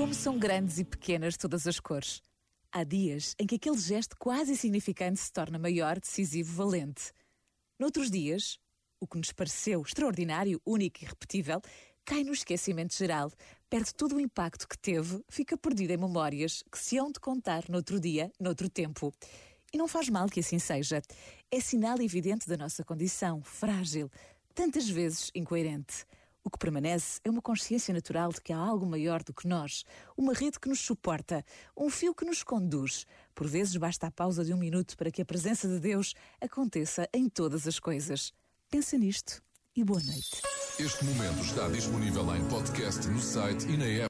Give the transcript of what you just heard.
Como são grandes e pequenas todas as cores. Há dias em que aquele gesto quase insignificante se torna maior, decisivo, valente. Noutros dias, o que nos pareceu extraordinário, único e repetível, cai no esquecimento geral, perde todo o impacto que teve, fica perdido em memórias que se hão de contar noutro dia, noutro tempo. E não faz mal que assim seja. É sinal evidente da nossa condição, frágil, tantas vezes incoerente. O que permanece é uma consciência natural de que há algo maior do que nós, uma rede que nos suporta, um fio que nos conduz. Por vezes basta a pausa de um minuto para que a presença de Deus aconteça em todas as coisas. Pensa nisto e boa noite. Este momento está disponível em podcast no site e na app.